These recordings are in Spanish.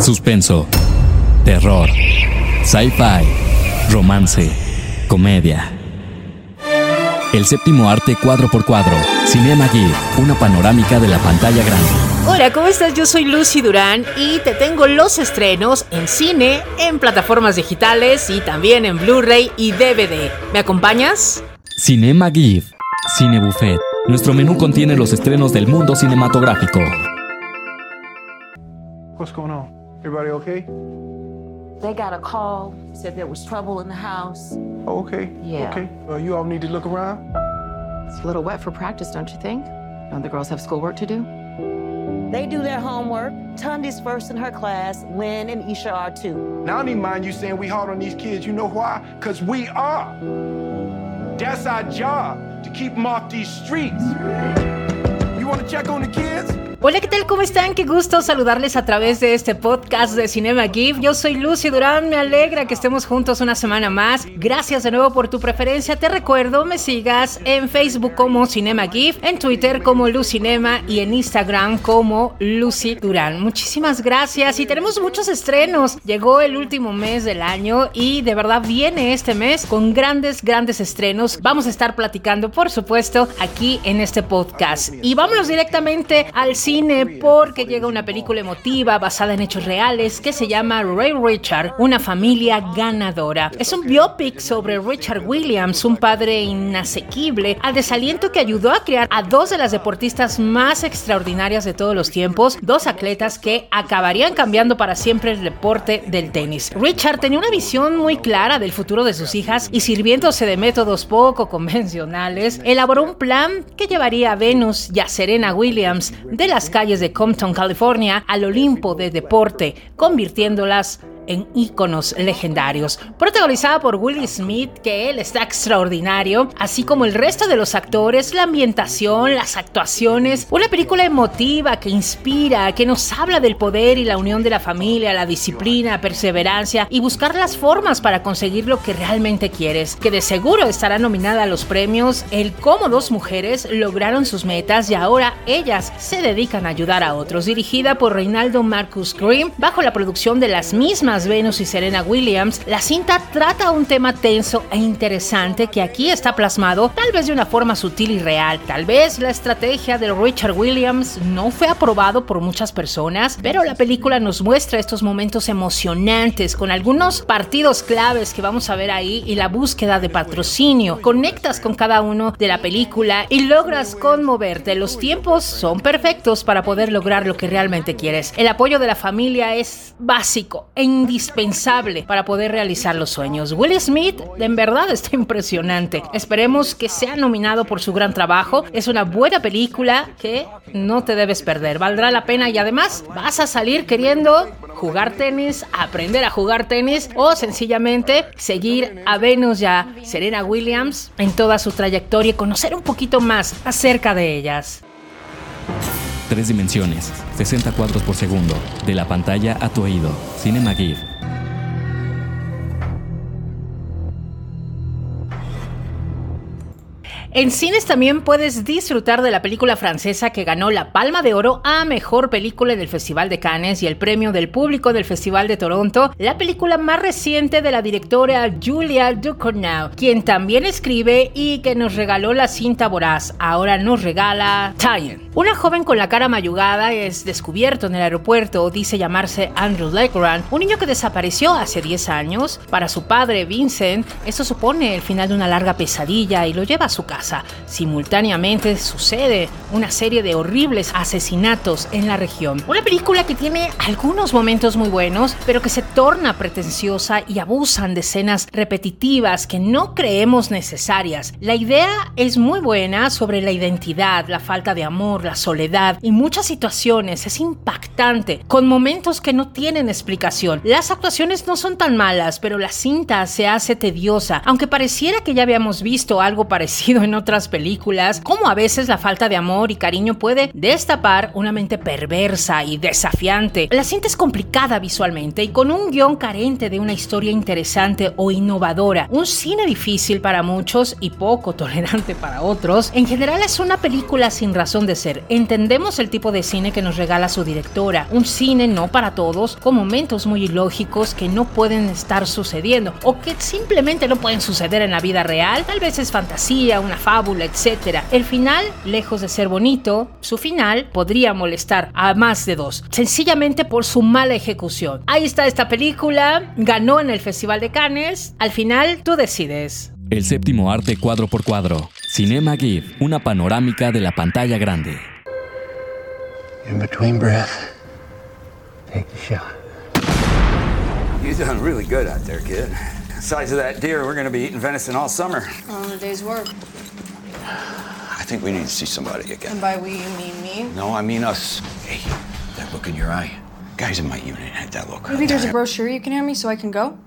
suspenso, terror, sci-fi, romance, comedia. El séptimo arte cuadro por cuadro, Cinema Gear, una panorámica de la pantalla grande. Hola, ¿cómo estás? Yo soy Lucy Durán y te tengo los estrenos en cine, en plataformas digitales y también en Blu-ray y DVD. ¿Me acompañas? Cinema Gear, Cine Buffet. Nuestro menú contiene los estrenos del mundo cinematográfico. What's going on? Everybody okay? They got a call, said there was trouble in the house. Oh, okay. Yeah. Okay. Uh, you all need to look around. It's a little wet for practice, don't you think? Don't the girls have schoolwork to do? They do their homework. Tundi's first in her class. Lynn and Isha are too. Now, I don't even mind you saying we hard on these kids. You know why? Because we are. That's our job, to keep them off these streets. You want to check on the kids? Hola, ¿qué tal? ¿Cómo están? Qué gusto saludarles a través de este podcast de Cinema GIF. Yo soy Lucy Durán, me alegra que estemos juntos una semana más. Gracias de nuevo por tu preferencia. Te recuerdo, me sigas en Facebook como Cinema GIF, en Twitter como Lucinema y en Instagram como Lucy Durán. Muchísimas gracias y tenemos muchos estrenos. Llegó el último mes del año y de verdad viene este mes con grandes, grandes estrenos. Vamos a estar platicando, por supuesto, aquí en este podcast. Y vámonos directamente al cine porque llega una película emotiva basada en hechos reales que se llama Ray Richard, una familia ganadora. Es un biopic sobre Richard Williams, un padre inasequible, al desaliento que ayudó a crear a dos de las deportistas más extraordinarias de todos los tiempos, dos atletas que acabarían cambiando para siempre el deporte del tenis. Richard tenía una visión muy clara del futuro de sus hijas y sirviéndose de métodos poco convencionales, elaboró un plan que llevaría a Venus y a Serena Williams de las calles de Compton, California, al Olimpo de deporte, convirtiéndolas en íconos legendarios. Protagonizada por Will Smith, que él está extraordinario, así como el resto de los actores, la ambientación, las actuaciones. Una película emotiva que inspira, que nos habla del poder y la unión de la familia, la disciplina, perseverancia y buscar las formas para conseguir lo que realmente quieres. Que de seguro estará nominada a los premios el cómo dos mujeres lograron sus metas y ahora ellas se dedican a ayudar a otros. Dirigida por Reinaldo Marcus Green, bajo la producción de las mismas Venus y Serena Williams, la cinta trata un tema tenso e interesante que aquí está plasmado tal vez de una forma sutil y real. Tal vez la estrategia de Richard Williams no fue aprobado por muchas personas, pero la película nos muestra estos momentos emocionantes con algunos partidos claves que vamos a ver ahí y la búsqueda de patrocinio. Conectas con cada uno de la película y logras conmoverte. Los tiempos son perfectos para poder lograr lo que realmente quieres. El apoyo de la familia es básico indispensable para poder realizar los sueños. Will Smith en verdad está impresionante. Esperemos que sea nominado por su gran trabajo. Es una buena película que no te debes perder. Valdrá la pena y además vas a salir queriendo jugar tenis, aprender a jugar tenis o sencillamente seguir a Venus y a Serena Williams en toda su trayectoria y conocer un poquito más acerca de ellas. Tres dimensiones, 60 cuadros por segundo, de la pantalla a tu oído. Cinema Gear. En cines también puedes disfrutar de la película francesa que ganó la Palma de Oro a Mejor Película del Festival de Cannes y el Premio del Público del Festival de Toronto, la película más reciente de la directora Julia Ducournau, quien también escribe y que nos regaló la cinta voraz. Ahora nos regala Tyen. Una joven con la cara mayugada es descubierto en el aeropuerto, dice llamarse Andrew Legrand, un niño que desapareció hace 10 años. Para su padre, Vincent, eso supone el final de una larga pesadilla y lo lleva a su casa. Simultáneamente sucede una serie de horribles asesinatos en la región. Una película que tiene algunos momentos muy buenos, pero que se torna pretenciosa y abusan de escenas repetitivas que no creemos necesarias. La idea es muy buena sobre la identidad, la falta de amor, la soledad y muchas situaciones. Es impactante, con momentos que no tienen explicación. Las actuaciones no son tan malas, pero la cinta se hace tediosa, aunque pareciera que ya habíamos visto algo parecido en en otras películas, cómo a veces la falta de amor y cariño puede destapar una mente perversa y desafiante. La cinta es complicada visualmente y con un guion carente de una historia interesante o innovadora. Un cine difícil para muchos y poco tolerante para otros. En general es una película sin razón de ser. Entendemos el tipo de cine que nos regala su directora. Un cine no para todos, con momentos muy ilógicos que no pueden estar sucediendo o que simplemente no pueden suceder en la vida real. Tal vez es fantasía, una fábula, etc. El final, lejos de ser bonito, su final podría molestar a más de dos, sencillamente por su mala ejecución. Ahí está esta película, ganó en el Festival de Cannes. Al final, tú decides. El séptimo arte cuadro por cuadro. Cinema GIF, una panorámica de la pantalla grande. In between breath, take the shot. You done really good out there, kid. Size of that deer, we're gonna be eating venison all summer. On a day's work. I think we need to see somebody again. And by we, you mean me? No, I mean us. Hey, that look in your eye. Guys in my unit had that look. Maybe there's a brochure you can hand me so I can go?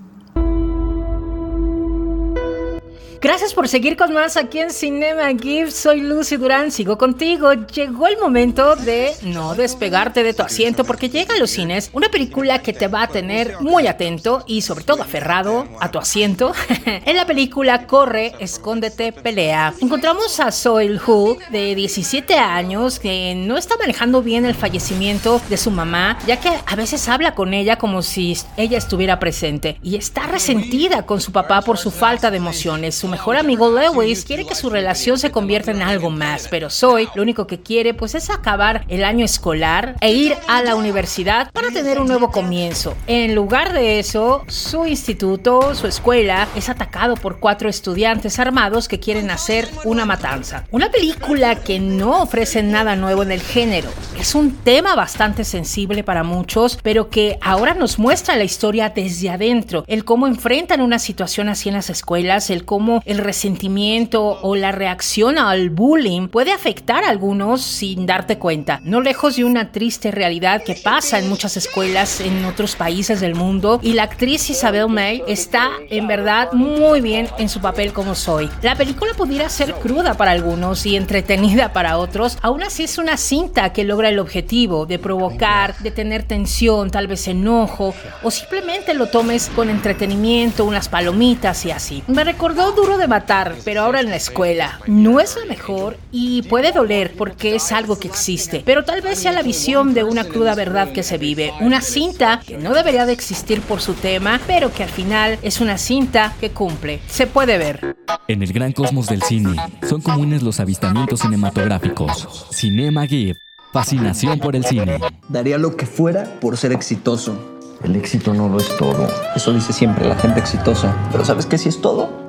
Gracias por seguir con más aquí en Cinema GIF. Soy Lucy Durán, sigo contigo. Llegó el momento de no despegarte de tu asiento porque llega a los cines una película que te va a tener muy atento y sobre todo aferrado a tu asiento. en la película Corre, Escóndete, Pelea. Encontramos a Soil Hu de 17 años que no está manejando bien el fallecimiento de su mamá ya que a veces habla con ella como si ella estuviera presente y está resentida con su papá por su falta de emociones. Su mejor amigo Lewis quiere que su relación se convierta en algo más, pero Zoe lo único que quiere pues es acabar el año escolar e ir a la universidad para tener un nuevo comienzo. En lugar de eso, su instituto, su escuela, es atacado por cuatro estudiantes armados que quieren hacer una matanza. Una película que no ofrece nada nuevo en el género. Es un tema bastante sensible para muchos, pero que ahora nos muestra la historia desde adentro, el cómo enfrentan una situación así en las escuelas, el cómo el resentimiento o la reacción al bullying puede afectar a algunos sin darte cuenta. No lejos de una triste realidad que pasa en muchas escuelas en otros países del mundo y la actriz Isabel May está en verdad muy bien en su papel como soy. La película pudiera ser cruda para algunos y entretenida para otros, aún así es una cinta que logra el objetivo de provocar, de tener tensión, tal vez enojo o simplemente lo tomes con entretenimiento, unas palomitas y así. Me recordó Duro de Matar, pero ahora en la escuela. No es la mejor y puede doler porque es algo que existe, pero tal vez sea la visión de una cruda verdad que se vive. Una cinta que no debería de existir por su tema, pero que al final es una cinta que cumple. Se puede ver. En el gran cosmos del cine, son comunes los avistamientos cinematográficos. Cinema GIF, fascinación por el cine. Daría lo que fuera por ser exitoso. El éxito no lo es todo. Eso dice siempre la gente exitosa. Pero ¿sabes qué sí es todo?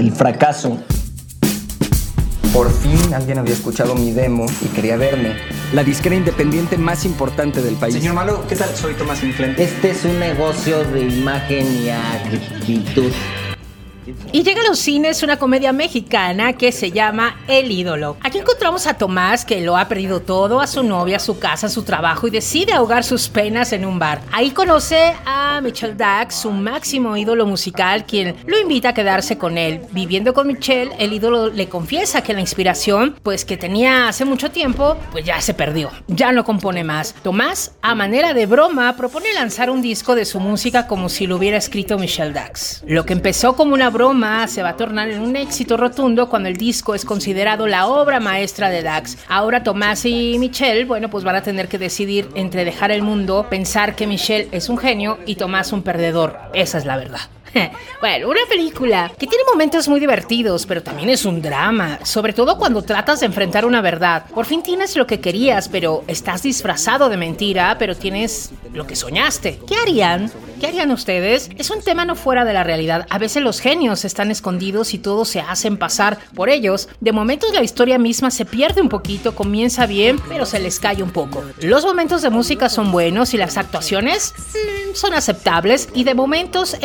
El fracaso. Por fin alguien había escuchado mi demo y quería verme. La disquera independiente más importante del país. Señor Malo, ¿qué tal? Soy Tomás Inflente. Este es un negocio de imagen y actitud. Y llega a los cines una comedia mexicana que se llama El ídolo. Aquí encontramos a Tomás que lo ha perdido todo, a su novia, su casa, su trabajo y decide ahogar sus penas en un bar. Ahí conoce a Michelle Dax, su máximo ídolo musical, quien lo invita a quedarse con él. Viviendo con Michelle, el ídolo le confiesa que la inspiración, pues que tenía hace mucho tiempo, pues ya se perdió. Ya no compone más. Tomás, a manera de broma, propone lanzar un disco de su música como si lo hubiera escrito Michelle Dax. Lo que empezó como una broma se va a tornar en un éxito rotundo cuando el disco es considerado la obra maestra de Dax. Ahora Tomás y Michelle, bueno, pues van a tener que decidir entre dejar el mundo, pensar que Michelle es un genio y Tomás un perdedor. Esa es la verdad. Bueno, una película que tiene momentos muy divertidos, pero también es un drama, sobre todo cuando tratas de enfrentar una verdad. Por fin tienes lo que querías, pero estás disfrazado de mentira, pero tienes lo que soñaste. ¿Qué harían? ¿Qué harían ustedes? Es un tema no fuera de la realidad. A veces los genios están escondidos y todos se hacen pasar por ellos. De momentos la historia misma se pierde un poquito, comienza bien, pero se les cae un poco. Los momentos de música son buenos y las actuaciones son aceptables y de momentos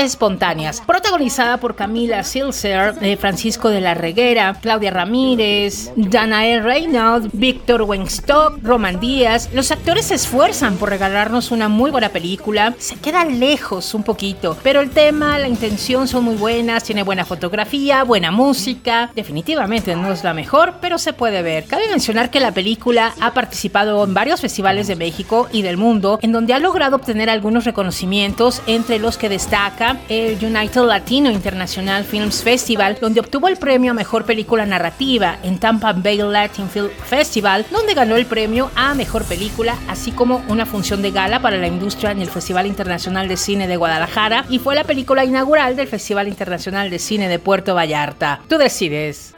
Protagonizada por Camila Silser, eh, Francisco de la Reguera, Claudia Ramírez, Danae Reynolds, Víctor Wengstock, Roman Díaz, los actores se esfuerzan por regalarnos una muy buena película. Se queda lejos un poquito, pero el tema, la intención son muy buenas, tiene buena fotografía, buena música. Definitivamente no es la mejor, pero se puede ver. Cabe mencionar que la película ha participado en varios festivales de México y del mundo, en donde ha logrado obtener algunos reconocimientos, entre los que destaca el United Latino International Films Festival, donde obtuvo el premio a Mejor Película Narrativa, en Tampa Bay Latin Film Festival, donde ganó el premio a Mejor Película, así como una función de gala para la industria en el Festival Internacional de Cine de Guadalajara, y fue la película inaugural del Festival Internacional de Cine de Puerto Vallarta. Tú decides.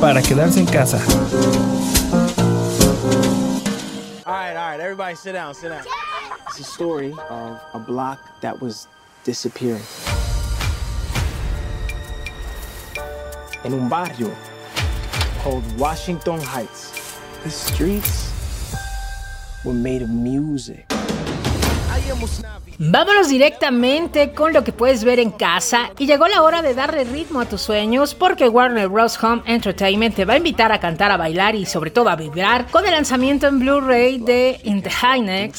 Para quedarse en casa. All right, all right, everybody sit down, sit down. It's a story of a block that was disappearing. In un barrio called Washington Heights. The streets were made of music. Vámonos directamente con lo que puedes ver en casa y llegó la hora de darle ritmo a tus sueños porque Warner Bros. Home Entertainment te va a invitar a cantar, a bailar y sobre todo a vibrar con el lanzamiento en Blu-ray de In the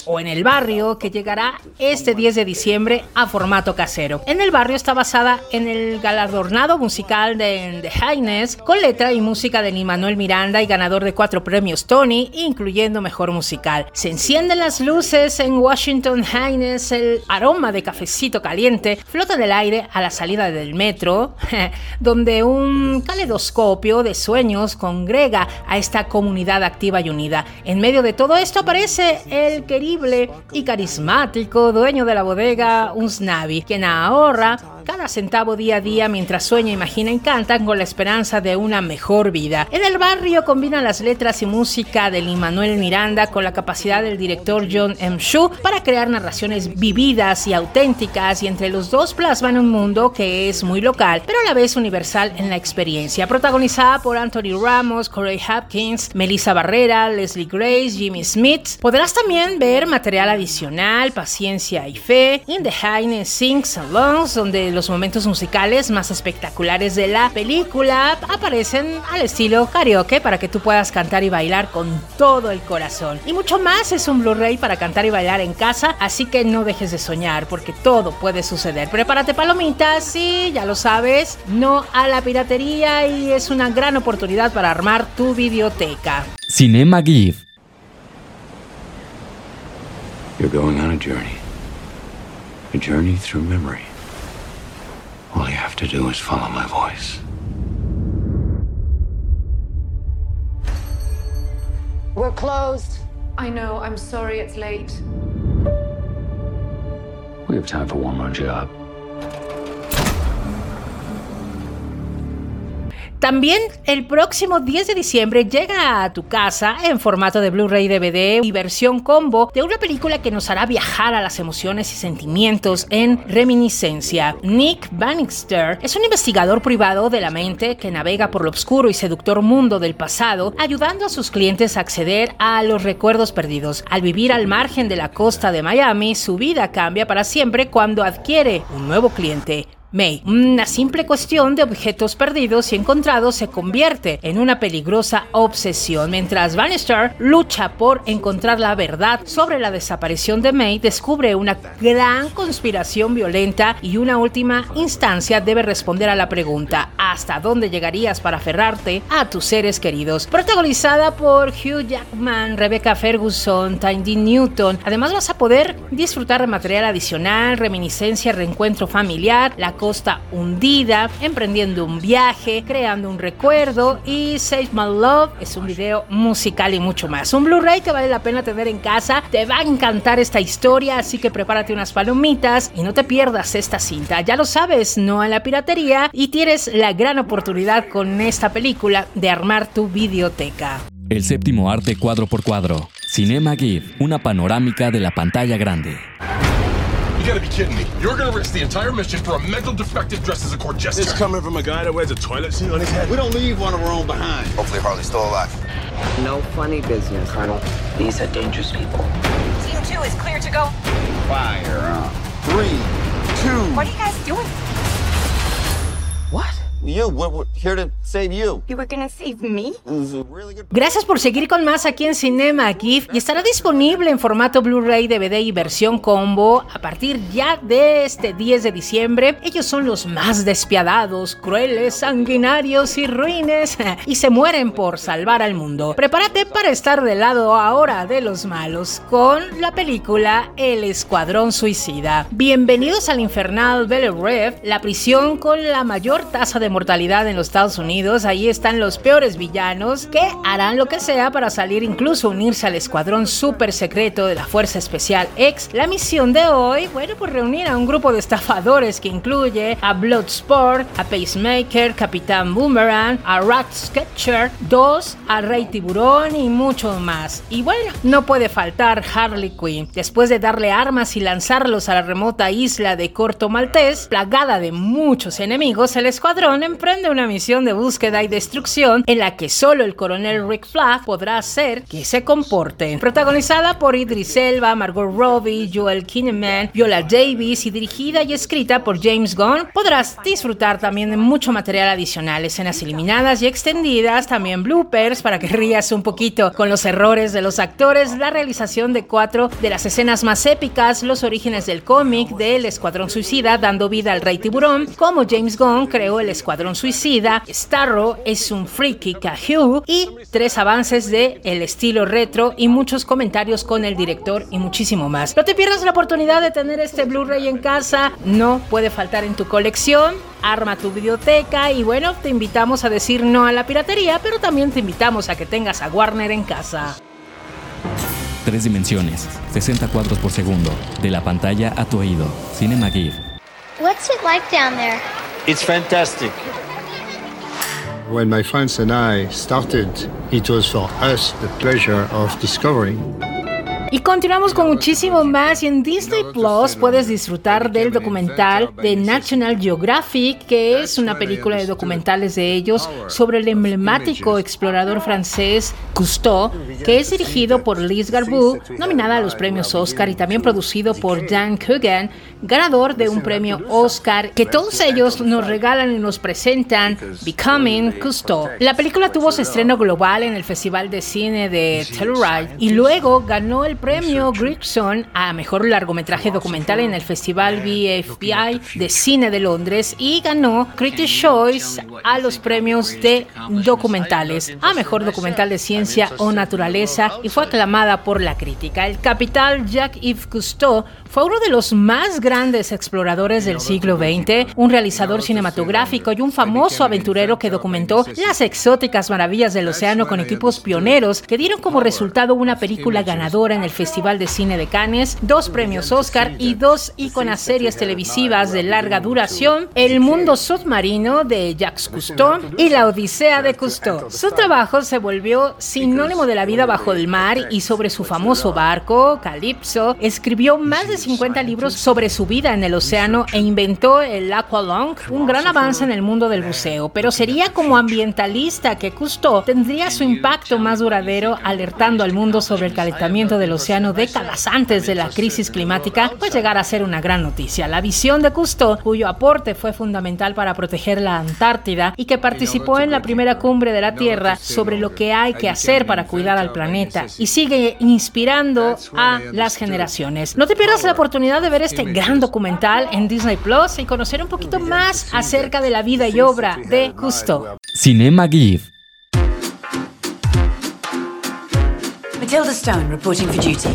o en el barrio que llegará este 10 de diciembre a formato casero. En el barrio está basada en el galardonado musical de In the Highness con letra y música de Manuel Miranda y ganador de cuatro premios Tony incluyendo mejor musical. Se encienden las luces en Washington Highness el aroma de cafecito caliente flota en el aire a la salida del metro, donde un caleidoscopio de sueños congrega a esta comunidad activa y unida. En medio de todo esto aparece el querible y carismático dueño de la bodega, Unsnavi, quien ahorra cada centavo día a día mientras sueña, imagina y canta con la esperanza de una mejor vida. En el barrio combina las letras y música de Lin Manuel Miranda con la capacidad del director John M. Shu para crear narraciones vividas y auténticas y entre los dos plasman un mundo que es muy local, pero a la vez universal en la experiencia. Protagonizada por Anthony Ramos, Corey Hopkins, Melissa Barrera, Leslie Grace, Jimmy Smith. Podrás también ver material adicional, Paciencia y Fe, In the Highness Sing Salons, donde los momentos musicales más espectaculares de la película aparecen al estilo karaoke para que tú puedas cantar y bailar con todo el corazón. Y mucho más es un Blu-ray para cantar y bailar en casa, así que no dejes de soñar porque todo puede suceder. Prepárate palomitas y ya lo sabes, no a la piratería y es una gran oportunidad para armar tu videoteca. Cinema GIF. You're going on a journey. A journey through memory. All you have to do is follow my voice. We're closed. I know. I'm sorry it's late. We have time for one more job. También el próximo 10 de diciembre llega a tu casa en formato de Blu-ray DVD y versión combo de una película que nos hará viajar a las emociones y sentimientos en reminiscencia. Nick Bannister es un investigador privado de la mente que navega por lo oscuro y seductor mundo del pasado, ayudando a sus clientes a acceder a los recuerdos perdidos. Al vivir al margen de la costa de Miami, su vida cambia para siempre cuando adquiere un nuevo cliente, May. Una simple cuestión de objetos perdidos y encontrados se convierte en una peligrosa obsesión. Mientras Bannister lucha por encontrar la verdad sobre la desaparición de May, descubre una gran conspiración violenta y una última instancia debe responder a la pregunta ¿hasta dónde llegarías para aferrarte a tus seres queridos? Protagonizada por Hugh Jackman, Rebecca Ferguson, Tiny Newton. Además vas a poder disfrutar de material adicional, reminiscencia, reencuentro familiar, la costa hundida, emprendiendo un viaje, creando un recuerdo y Save My Love es un video musical y mucho más. Un Blu-ray que vale la pena tener en casa, te va a encantar esta historia, así que prepárate unas palomitas y no te pierdas esta cinta. Ya lo sabes, no a la piratería y tienes la gran oportunidad con esta película de armar tu videoteca. El séptimo arte cuadro por cuadro. Cinema GIF, una panorámica de la pantalla grande. Gotta be kidding me. You're gonna risk the entire mission for a mental defective dressed as a court jester. This coming from a guy that wears a toilet seat on his head. We don't leave one of our own behind. Hopefully Harley's still alive. No funny business, Colonel. These are dangerous people. Team 2 is clear to go. Fire up. Three, two. What are you guys doing? What? You, we're, we're here to save you. You were gonna save me? Really good... Gracias por seguir con más aquí en Cinema GIF y estará disponible en formato Blu-ray, DVD y versión combo a partir ya de este 10 de diciembre. Ellos son los más despiadados, crueles, sanguinarios y ruines y se mueren por salvar al mundo. Prepárate para estar del lado ahora de los malos con la película El Escuadrón Suicida. Bienvenidos al infernal Belle la prisión con la mayor tasa de mortalidad en los Estados Unidos. Ahí están los peores villanos que harán lo que sea para salir incluso unirse al escuadrón super secreto de la Fuerza Especial X. La misión de hoy, bueno, pues reunir a un grupo de estafadores que incluye a Bloodsport, a Pacemaker, Capitán Boomerang, a Rat Sketcher, 2, a Rey Tiburón y mucho más. Y bueno, no puede faltar Harley Quinn. Después de darle armas y lanzarlos a la remota isla de Corto Maltés, plagada de muchos enemigos, el escuadrón emprende una misión de búsqueda y destrucción en la que solo el coronel Rick Flag podrá hacer que se comporten. Protagonizada por Idris Elba, Margot Robbie, Joel Kinnaman, Viola Davis y dirigida y escrita por James Gunn, podrás disfrutar también de mucho material adicional, escenas eliminadas y extendidas, también bloopers para que rías un poquito con los errores de los actores, la realización de cuatro de las escenas más épicas, los orígenes del cómic del Escuadrón Suicida dando vida al Rey Tiburón, como James Gunn creó el Escuadrón Suicida, Starro es un freaky Kahoo y tres avances de el estilo retro y muchos comentarios con el director y muchísimo más. No te pierdas la oportunidad de tener este Blu-ray en casa, no puede faltar en tu colección. Arma tu biblioteca y bueno, te invitamos a decir no a la piratería, pero también te invitamos a que tengas a Warner en casa. Tres dimensiones, 60 cuadros por segundo, de la pantalla a tu oído. Cinema GIF. What's it like down there? It's fantastic. When my friends and I started, it was for us the pleasure of discovering. Y continuamos con muchísimo más y en Disney Plus puedes disfrutar del documental de National Geographic, que es una película de documentales de ellos sobre el emblemático explorador francés Cousteau, que es dirigido por Liz Garbu, nominada a los premios Oscar y también producido por Dan Coogan, ganador de un premio Oscar, que todos ellos nos regalan y nos presentan Becoming Cousteau. La película tuvo su estreno global en el Festival de Cine de Telluride y luego ganó el premio Grigson a mejor largometraje documental en el Festival BFPI de Cine de Londres y ganó Critics' Choice a los premios de documentales a mejor documental de ciencia o naturaleza y fue aclamada por la crítica. El capital Jacques-Yves Cousteau fue uno de los más grandes exploradores del siglo XX, un realizador cinematográfico y un famoso aventurero que documentó las exóticas maravillas del océano con equipos pioneros que dieron como resultado una película ganadora en el Festival de Cine de Cannes, dos premios Oscar y dos íconas series televisivas de larga duración, El mundo submarino de Jacques Cousteau y La Odisea de Cousteau. Su trabajo se volvió sinónimo de la vida bajo el mar y sobre su famoso barco, Calypso, escribió más de 50 libros sobre su vida en el océano e inventó el Aqualung, un gran avance en el mundo del buceo, pero sería como ambientalista que Cousteau tendría su impacto más duradero alertando al mundo sobre el calentamiento del océano décadas antes de la crisis climática, pues llegar a ser una gran noticia. La visión de Cousteau, cuyo aporte fue fundamental para proteger la Antártida y que participó en la primera cumbre de la Tierra sobre lo que hay que hacer para cuidar al planeta y sigue inspirando a las generaciones. No te pierdas la oportunidad de ver este gran documental en Disney Plus y conocer un poquito más acerca de la vida y obra de Cousteau. Cinema GIF. Matilda Stone reporting for duty.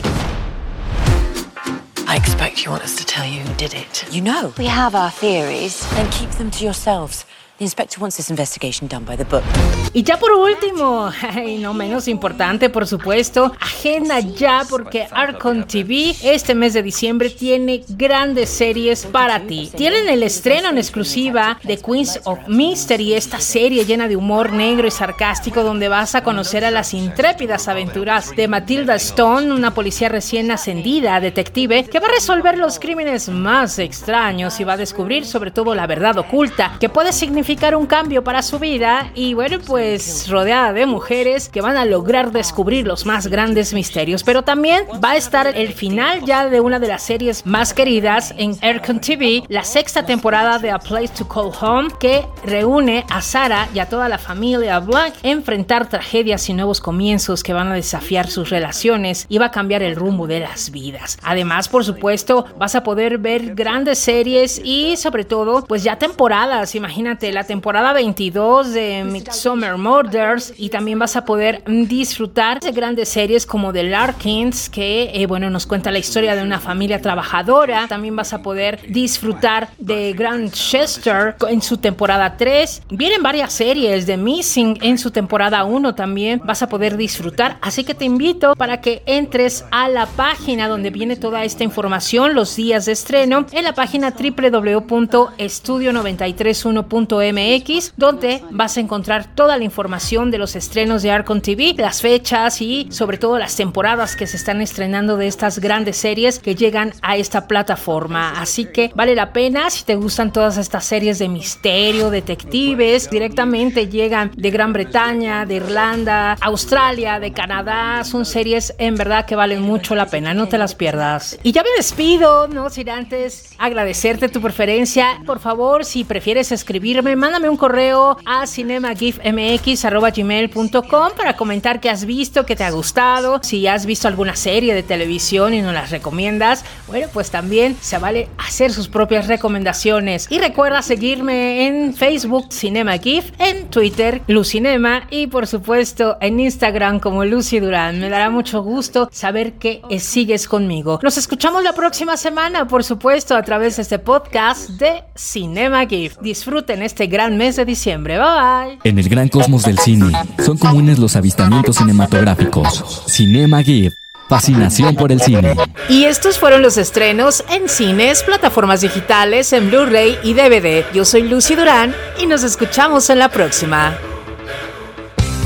I expect you want us to tell you who did it. You know. We have our theories. Then keep them to yourselves. The inspector wants this investigation done by the book. Y ya por último, y no menos importante, por supuesto, agenda ya porque Arcon TV este mes de diciembre tiene grandes series para ti. Tienen el estreno en exclusiva de Queens of Mystery, esta serie llena de humor negro y sarcástico donde vas a conocer a las intrépidas aventuras de Matilda Stone, una policía recién ascendida, detective, que va a resolver los crímenes más extraños y va a descubrir sobre todo la verdad oculta que puede significar un cambio para su vida y bueno, pues rodeada de mujeres que van a lograr descubrir los más grandes misterios. Pero también va a estar el final ya de una de las series más queridas en Aircon TV, la sexta temporada de A Place to Call Home, que reúne a Sara y a toda la familia Black enfrentar tragedias y nuevos comienzos que van a desafiar sus relaciones y va a cambiar el rumbo de las vidas. Además, por supuesto, vas a poder ver grandes series y sobre todo, pues ya temporadas, imagínate la temporada 22 de Midsommar Murders y también vas a poder disfrutar de grandes series como The Larkins que eh, bueno nos cuenta la historia de una familia trabajadora. También vas a poder disfrutar de Grand Chester en su temporada 3 vienen varias series de Missing en su temporada 1 también vas a poder disfrutar. Así que te invito para que entres a la página donde viene toda esta información los días de estreno en la página www.estudio931.es MX, donde vas a encontrar toda la información de los estrenos de Arcon TV, las fechas y sobre todo las temporadas que se están estrenando de estas grandes series que llegan a esta plataforma. Así que vale la pena si te gustan todas estas series de misterio, detectives, directamente llegan de Gran Bretaña, de Irlanda, Australia, de Canadá. Son series en verdad que valen mucho la pena, no te las pierdas. Y ya me despido, no sin antes agradecerte tu preferencia. Por favor, si prefieres escribirme, mándame un correo a cinemagifmx.gmail.com para comentar qué has visto, qué te ha gustado, si has visto alguna serie de televisión y nos las recomiendas, bueno, pues también se vale hacer sus propias recomendaciones. Y recuerda seguirme en Facebook CinemaGif, en Twitter Lucinema y por supuesto en Instagram como Lucy Durán. Me dará mucho gusto saber que sigues conmigo. Nos escuchamos la próxima semana, por supuesto, a través de este podcast de Cinema GIF. Disfruten este gran mes de diciembre. Bye bye. En el gran cosmos del cine, son comunes los avistamientos cinematográficos. Cinema GIF. Fascinación por el cine. Y estos fueron los estrenos en cines, plataformas digitales, en Blu-ray y DVD. Yo soy Lucy Durán y nos escuchamos en la próxima.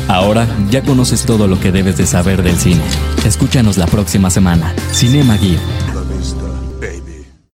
Ahora ya conoces todo lo que debes de saber del cine. Escúchanos la próxima semana. Cinema GIF